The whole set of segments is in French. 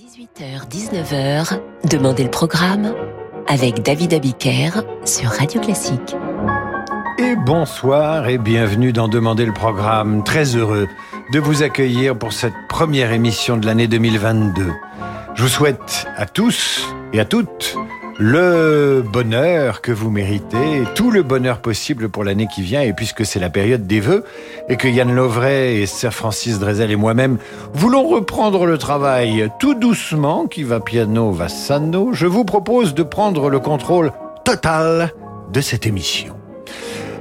18h-19h, Demandez le programme avec David Abiker sur Radio Classique. Et bonsoir et bienvenue dans Demandez le programme. Très heureux de vous accueillir pour cette première émission de l'année 2022. Je vous souhaite à tous et à toutes le bonheur que vous méritez, tout le bonheur possible pour l'année qui vient, et puisque c'est la période des vœux, et que Yann Lovray et Sir Francis Drezel et moi-même voulons reprendre le travail tout doucement, qui va piano, va sano, je vous propose de prendre le contrôle total de cette émission.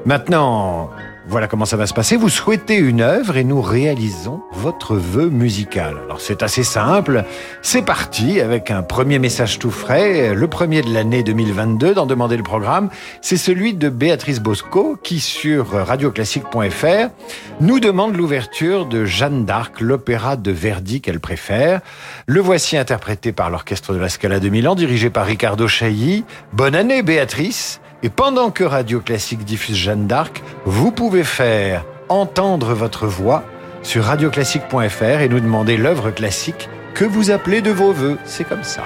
Maintenant, voilà comment ça va se passer. Vous souhaitez une œuvre et nous réalisons votre vœu musical. Alors c'est assez simple. C'est parti avec un premier message tout frais, le premier de l'année 2022 d'en demander le programme. C'est celui de Béatrice Bosco qui sur radioclassique.fr nous demande l'ouverture de Jeanne d'Arc, l'opéra de Verdi qu'elle préfère. Le voici interprété par l'orchestre de la Scala de Milan dirigé par Ricardo Chailly. Bonne année Béatrice. Et pendant que Radio Classique diffuse Jeanne d'Arc, vous pouvez faire entendre votre voix sur radioclassique.fr et nous demander l'œuvre classique que vous appelez de vos voeux. C'est comme ça.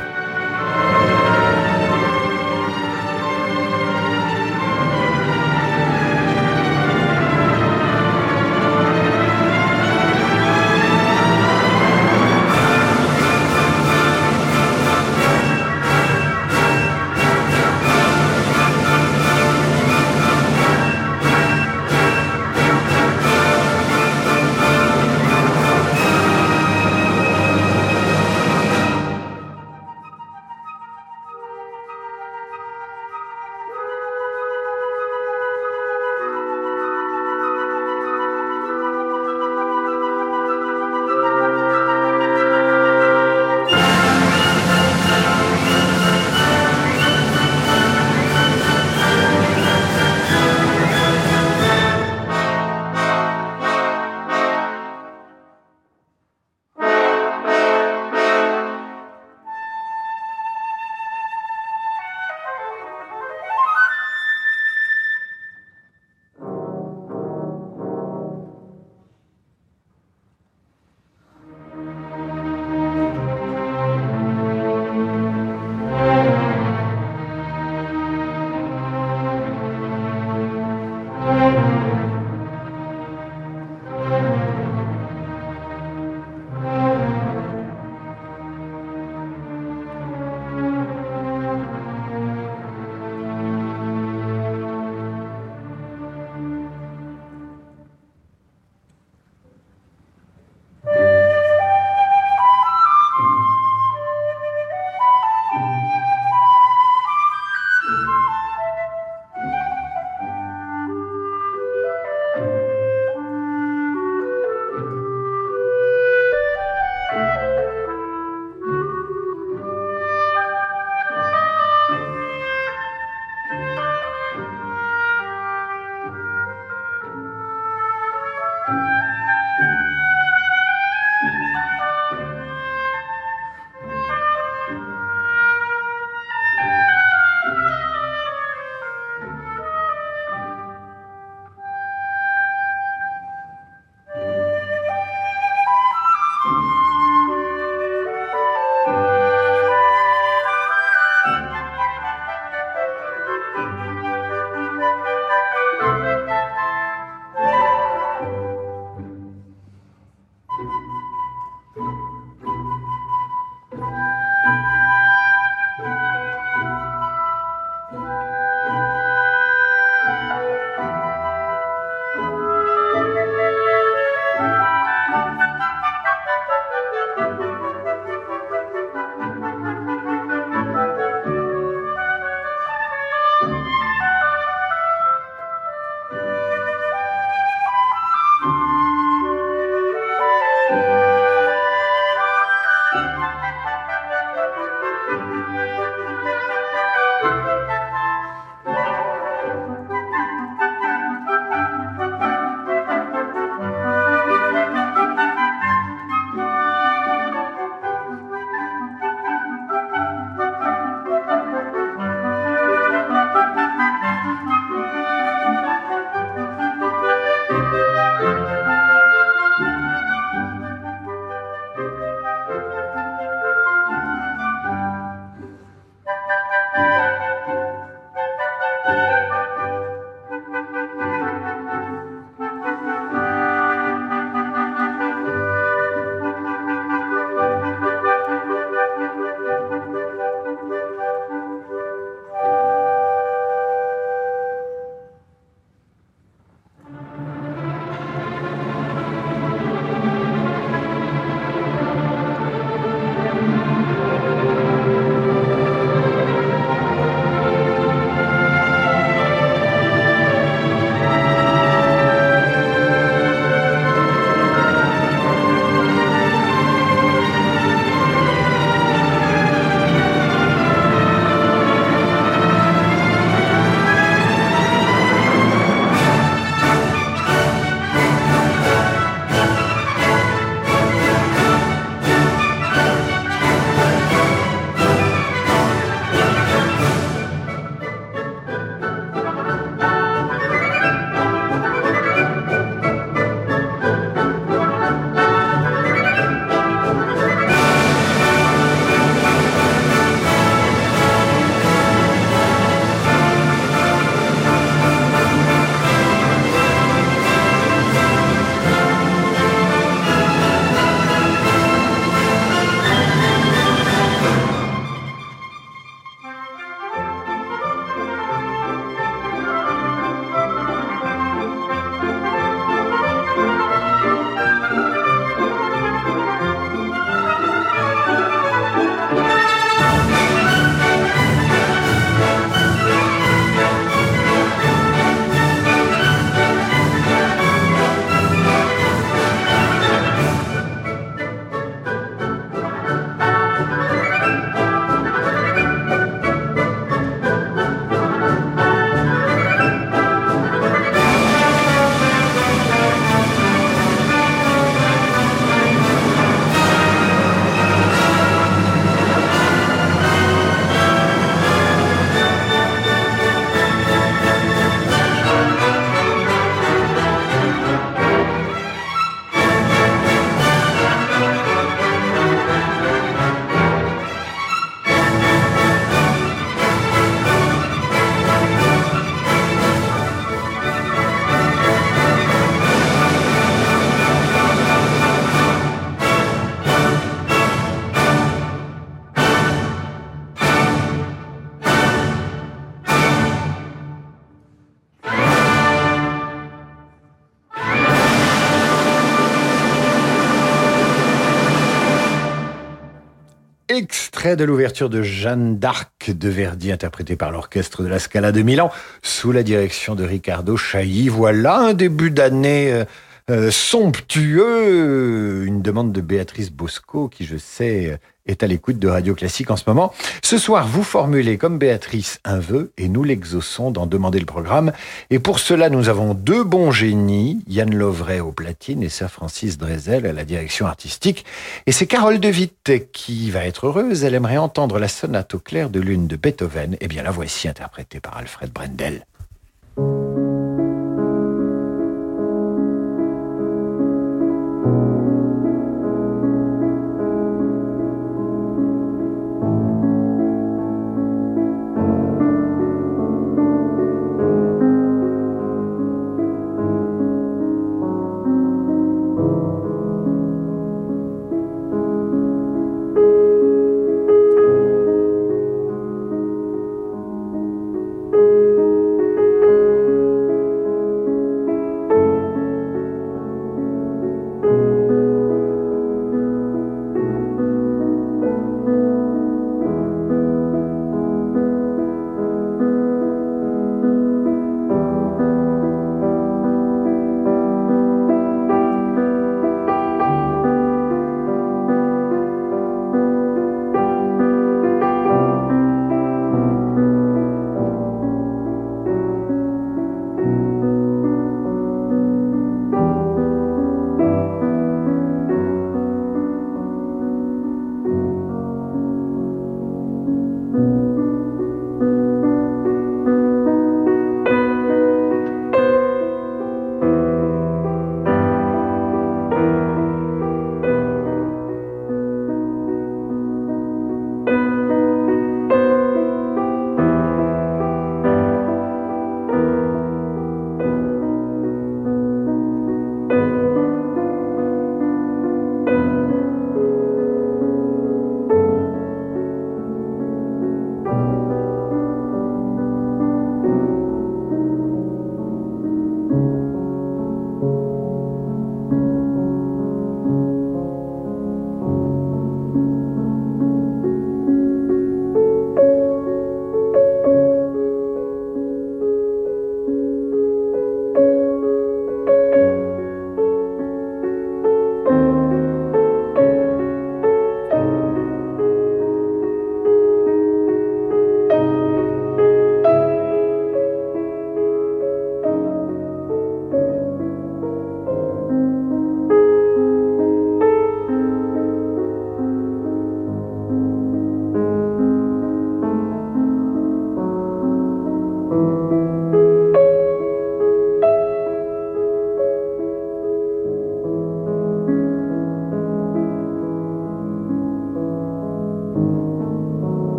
Extrait de l'ouverture de Jeanne d'Arc de Verdi, interprétée par l'orchestre de la Scala de Milan, sous la direction de Riccardo Chailly. Voilà un début d'année euh, euh, somptueux, une demande de Béatrice Bosco, qui je sais est à l'écoute de Radio Classique en ce moment. Ce soir, vous formulez comme Béatrice un vœu et nous l'exauçons d'en demander le programme. Et pour cela, nous avons deux bons génies, Yann Lovray au platine et Sir Francis Drezel à la direction artistique. Et c'est Carole de Witt qui va être heureuse. Elle aimerait entendre la sonate au clair de lune de Beethoven. Eh bien, la voici interprétée par Alfred Brendel.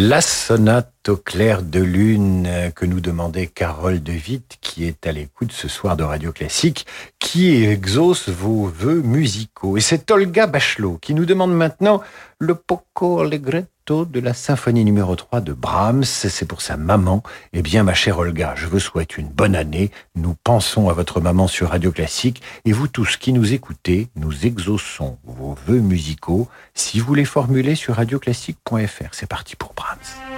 La sonate au clair de lune que nous demandait Carole De Witt, qui est à l'écoute ce soir de Radio Classique, qui exauce vos vœux musicaux. Et c'est Olga Bachelot qui nous demande maintenant le Poco Allegretto de la symphonie numéro 3 de Brahms. C'est pour sa maman. Eh bien, ma chère Olga, je vous souhaite une bonne année. Nous pensons à votre maman sur Radio Classique et vous tous qui nous écoutez, nous exauçons vos vœux musicaux si vous les formulez sur radioclassique.fr. C'est parti pour Brahms.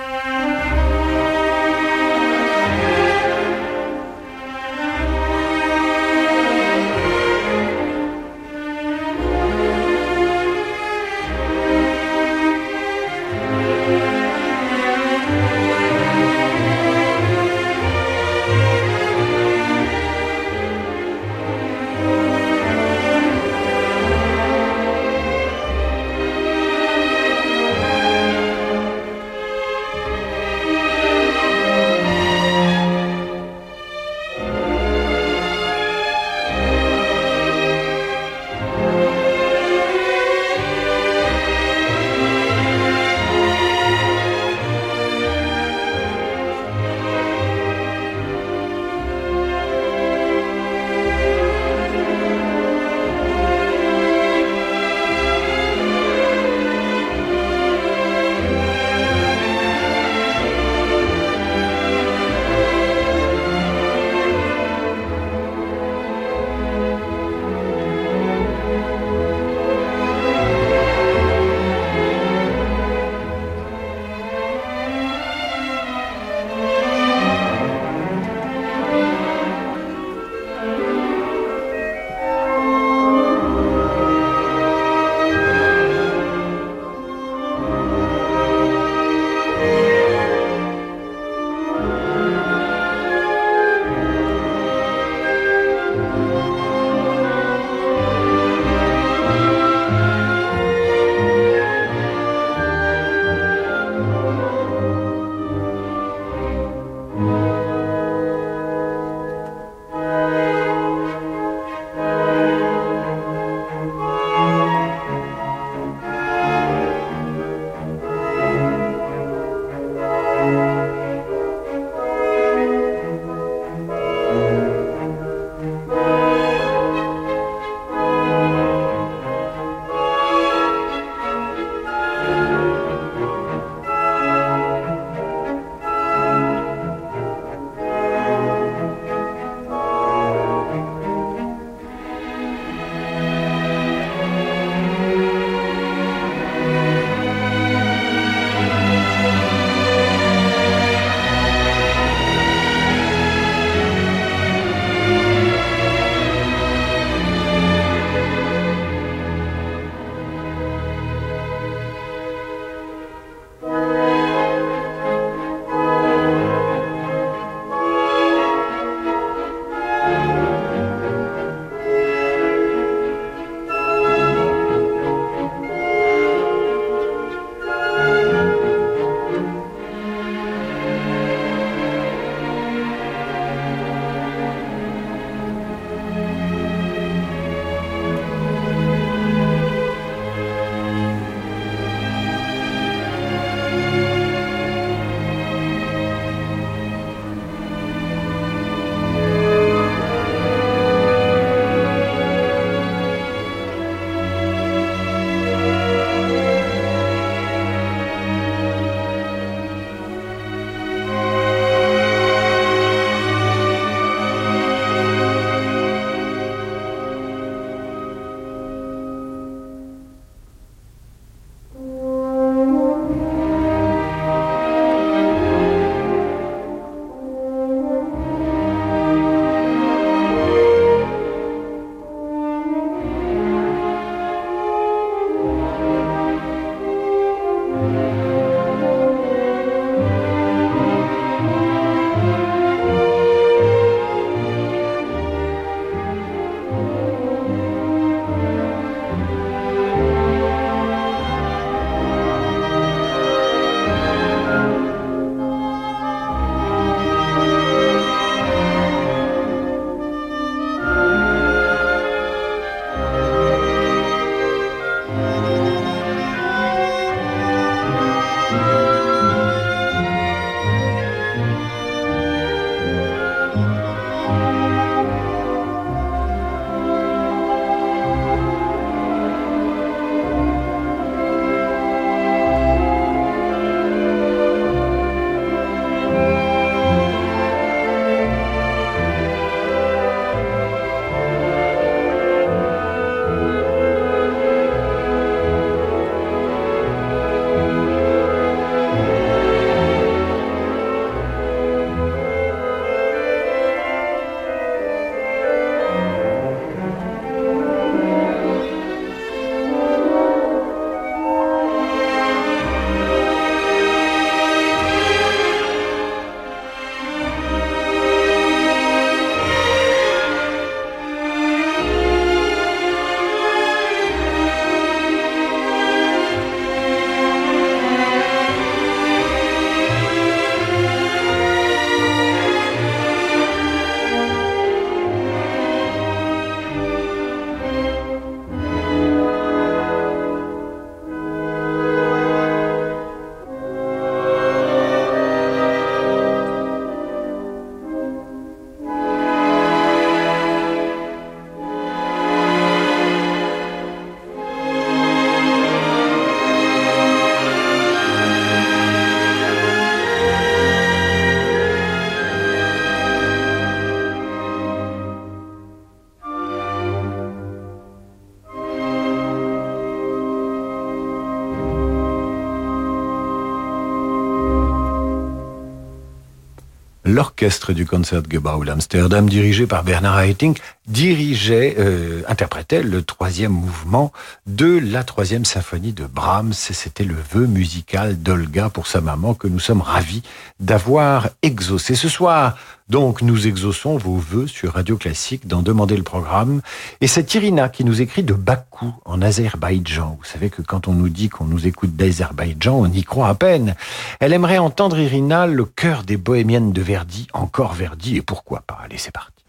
L'orchestre du Concertgebouw d'Amsterdam, dirigé par Bernard Haitink, dirigeait, euh, interprétait le troisième mouvement de la troisième symphonie de Brahms. C'était le vœu musical d'Olga pour sa maman que nous sommes ravis d'avoir exaucé. Ce soir, donc, nous exauçons vos vœux sur Radio Classique d'en demander le programme. Et c'est Irina qui nous écrit de Bakou, en Azerbaïdjan. Vous savez que quand on nous dit qu'on nous écoute d'Azerbaïdjan, on y croit à peine. Elle aimerait entendre Irina, le cœur des bohémiennes de Verdi, encore Verdi, et pourquoi pas. Allez, c'est parti.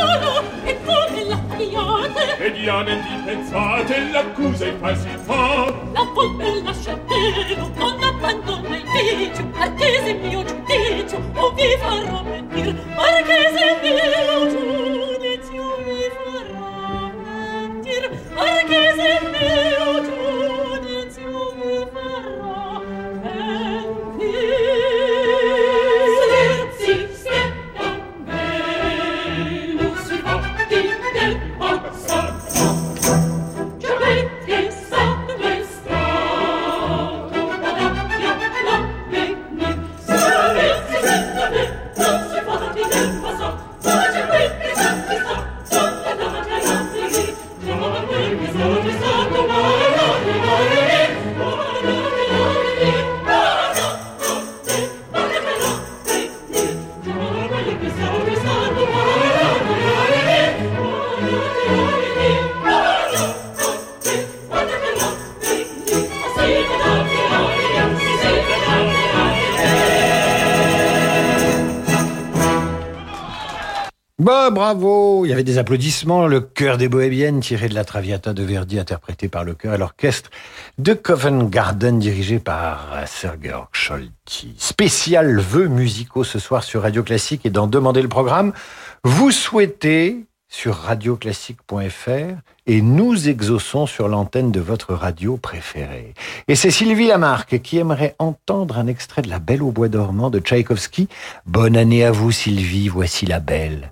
solo e pure la pione vediamo indifensate l'accusa e falsità la polpe lascia telo non abbandona il vicio attese mio giudizio o vi farò mentir marchese mio giudizio vi farò mentir marchese mio applaudissements. Le chœur des Bohémiennes tiré de la Traviata de Verdi, interprété par le chœur et l'orchestre de Covent Garden, dirigé par Sir Georg Scholti. Spécial vœux musicaux ce soir sur Radio Classique et dans Demander le programme. Vous souhaitez sur radioclassique.fr et nous exauçons sur l'antenne de votre radio préférée. Et c'est Sylvie Lamarque qui aimerait entendre un extrait de La Belle au bois dormant de Tchaïkovski. Bonne année à vous Sylvie, voici la belle.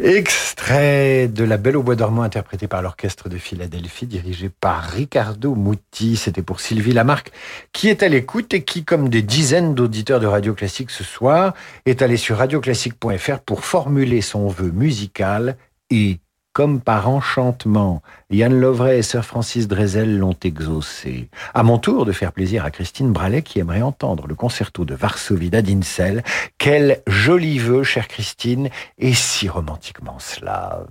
Extrait de La Belle au bois dormant interprété par l'orchestre de Philadelphie dirigé par Ricardo Muti. C'était pour Sylvie Lamarck qui est à l'écoute et qui, comme des dizaines d'auditeurs de Radio Classique ce soir, est allé sur radioclassique.fr pour formuler son vœu musical et comme par enchantement, Yann Lovray et Sir Francis Drezel l'ont exaucé. À mon tour de faire plaisir à Christine Bralet qui aimerait entendre le concerto de Varsovie d'Adinsel. Quel joli vœu, chère Christine, et si romantiquement slave.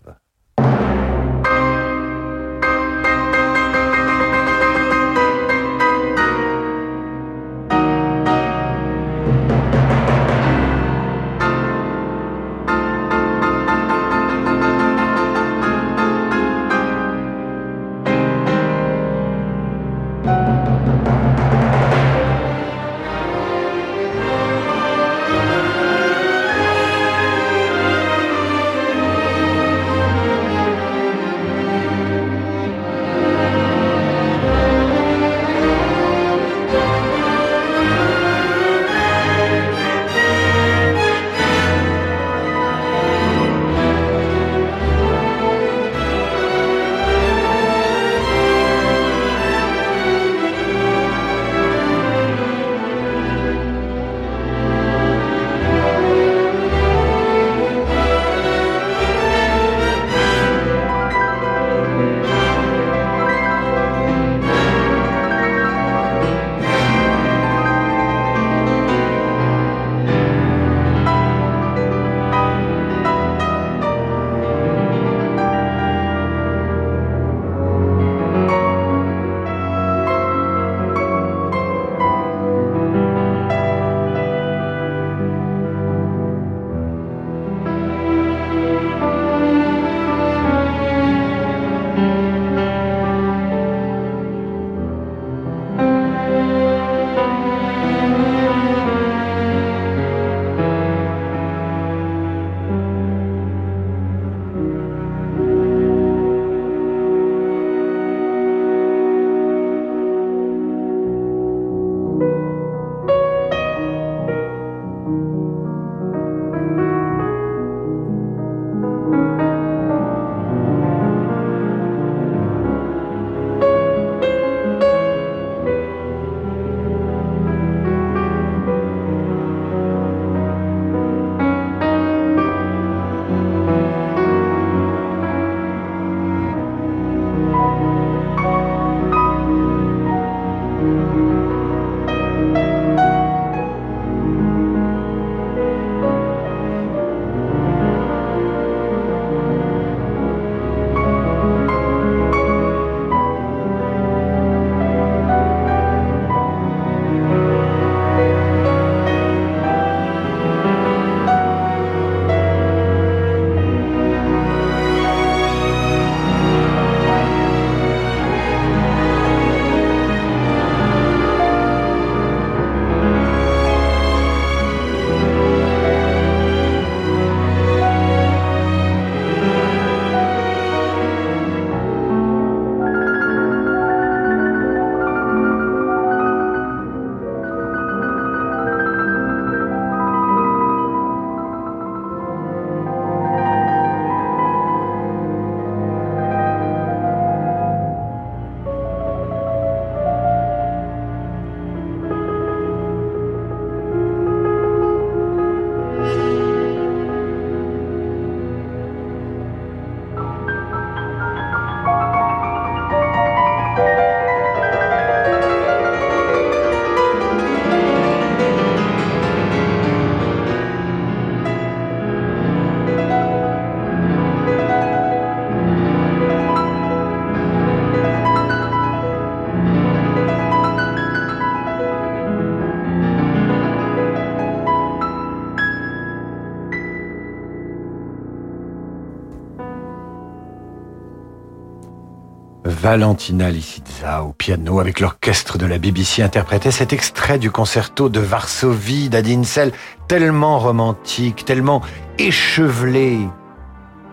Valentina Lisitsa au piano avec l'orchestre de la BBC interprétait cet extrait du concerto de Varsovie d'Adinsel, tellement romantique, tellement échevelé.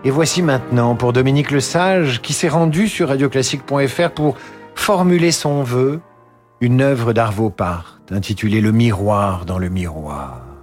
Et voici maintenant pour Dominique Le Sage qui s'est rendu sur radioclassique.fr pour formuler son vœu, une œuvre d'Arvo Part intitulée Le miroir dans le miroir.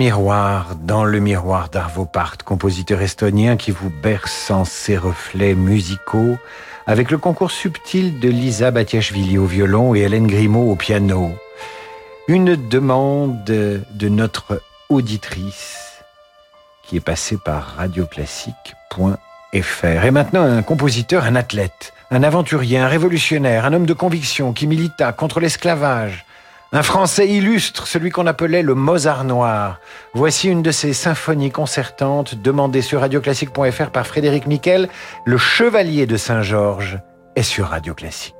Miroir, dans le miroir d'Arvo Part, compositeur estonien qui vous berce en ses reflets musicaux, avec le concours subtil de Lisa Batiashvili au violon et Hélène Grimaud au piano. Une demande de notre auditrice qui est passée par radioclassique.fr. Et maintenant, un compositeur, un athlète, un aventurier, un révolutionnaire, un homme de conviction qui milita contre l'esclavage, un Français illustre, celui qu'on appelait le Mozart noir. Voici une de ses symphonies concertantes demandées sur radioclassique.fr par Frédéric Miquel. Le Chevalier de Saint-Georges est sur Radio Classique.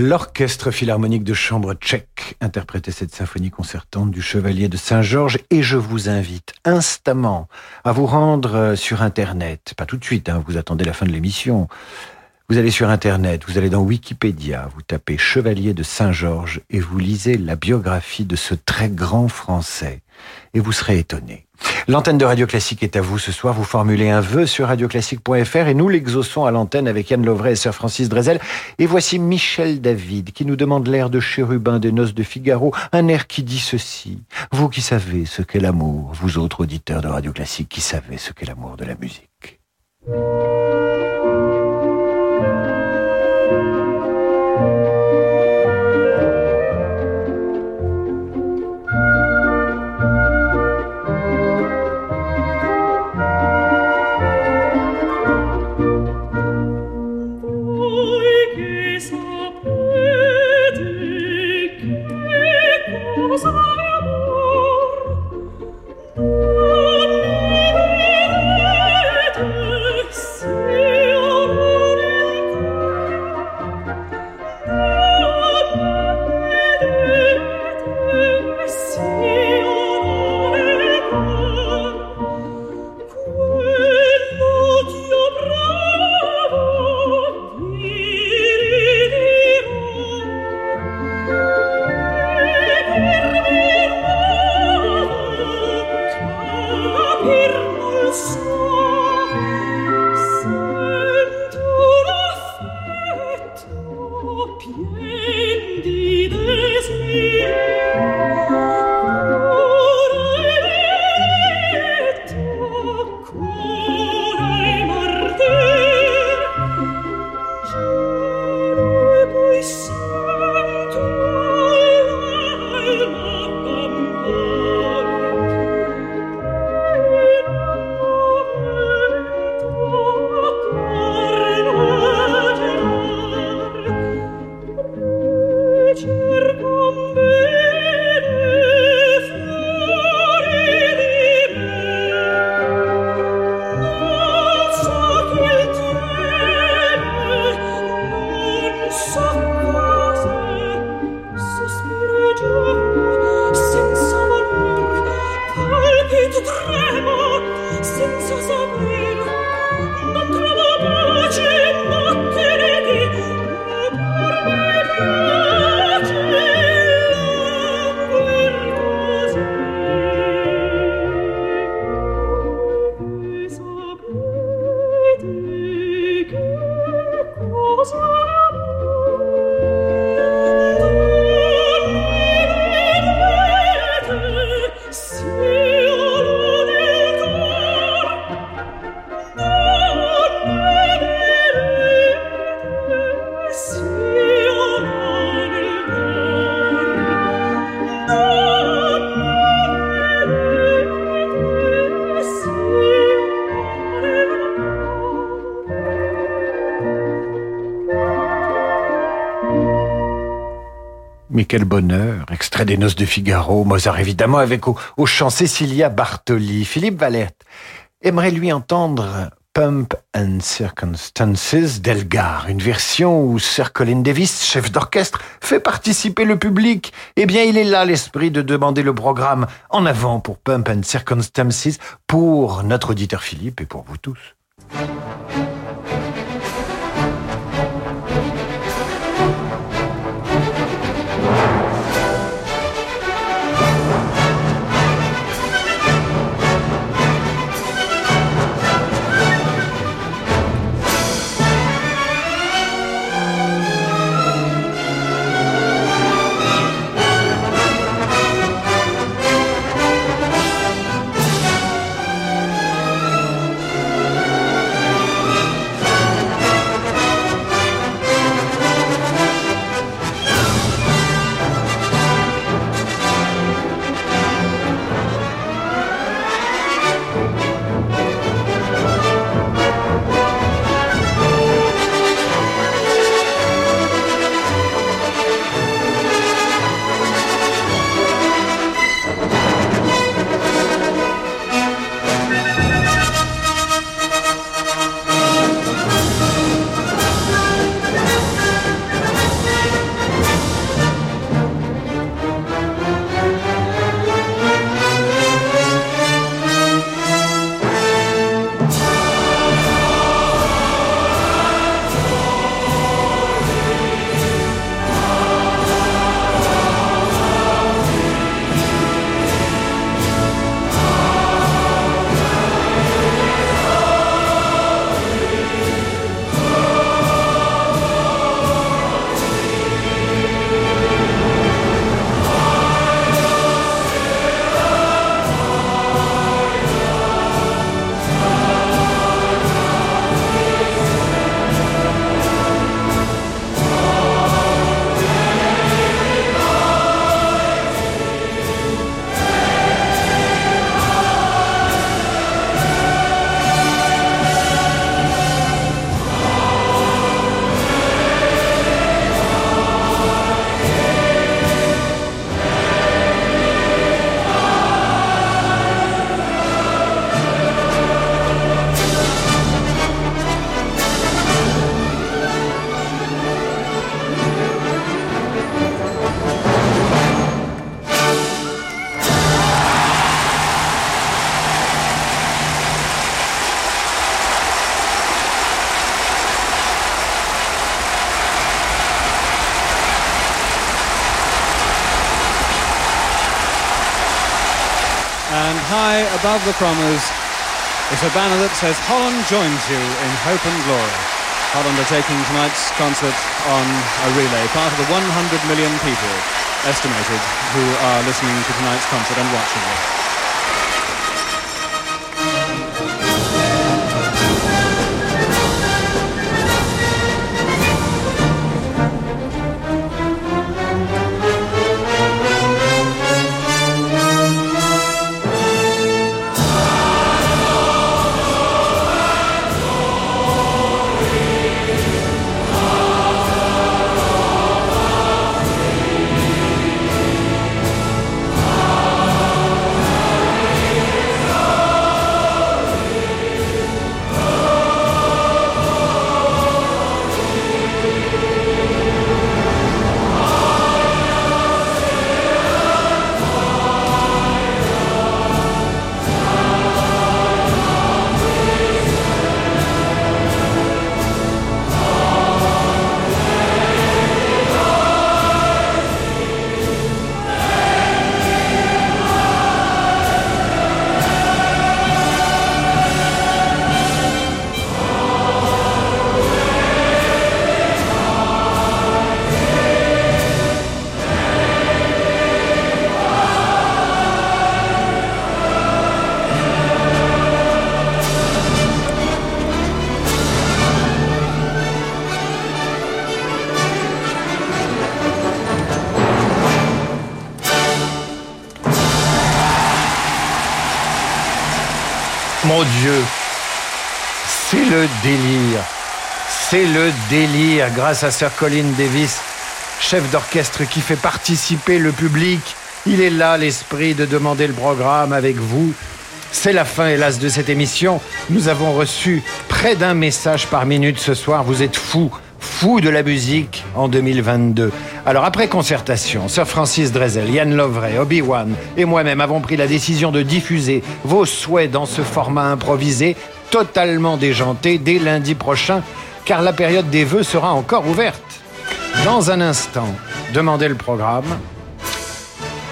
L'orchestre philharmonique de chambre tchèque interprétait cette symphonie concertante du Chevalier de Saint-Georges et je vous invite instamment à vous rendre sur Internet, pas tout de suite, hein, vous attendez la fin de l'émission, vous allez sur Internet, vous allez dans Wikipédia, vous tapez Chevalier de Saint-Georges et vous lisez la biographie de ce très grand Français et vous serez étonné. L'antenne de Radio Classique est à vous ce soir. Vous formulez un vœu sur radioclassique.fr et nous l'exauçons à l'antenne avec Yann Lovray et Sir Francis Drezel. Et voici Michel David qui nous demande l'air de chérubin des noces de Figaro, un air qui dit ceci. Vous qui savez ce qu'est l'amour, vous autres auditeurs de Radio Classique qui savez ce qu'est l'amour de la musique. apir mul sol quel bonheur Extrait des Noces de Figaro, Mozart évidemment, avec au, chant Cecilia Bartoli. Philippe Valette aimerait lui entendre Pump and Circumstances d'Elgar, une version où Sir Colin Davis, chef d'orchestre, fait participer le public. Eh bien, il est là l'esprit de demander le programme en avant pour Pump and Circumstances, pour notre auditeur Philippe et pour vous tous. Above the Crommers is a banner that says Holland joins you in hope and glory. Holland are taking tonight's concert on a relay, part of the 100 million people estimated who are listening to tonight's concert and watching it. Mon Dieu, c'est le délire. C'est le délire grâce à Sir Colin Davis, chef d'orchestre qui fait participer le public. Il est là l'esprit de demander le programme avec vous. C'est la fin, hélas, de cette émission. Nous avons reçu près d'un message par minute ce soir. Vous êtes fous, fous de la musique en 2022. Alors après concertation, Sir Francis Drezel, Yann Lovray, Obi-Wan et moi-même avons pris la décision de diffuser vos souhaits dans ce format improvisé, totalement déjanté, dès lundi prochain, car la période des vœux sera encore ouverte. Dans un instant, demandez le programme.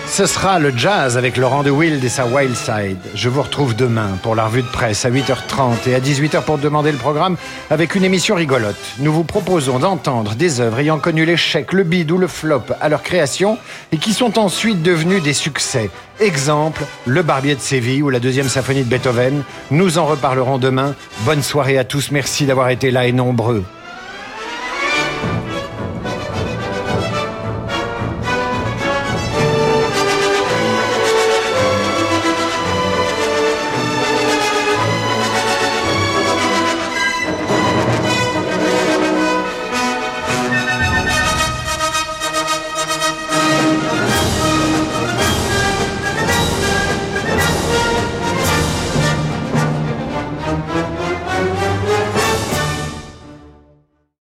Ce sera le jazz avec Laurent de Wild et sa Wild Side. Je vous retrouve demain pour la revue de presse à 8h30 et à 18h pour demander le programme avec une émission rigolote. Nous vous proposons d'entendre des œuvres ayant connu l'échec, le bide ou le flop à leur création et qui sont ensuite devenues des succès. Exemple, Le Barbier de Séville ou la deuxième symphonie de Beethoven. Nous en reparlerons demain. Bonne soirée à tous. Merci d'avoir été là et nombreux.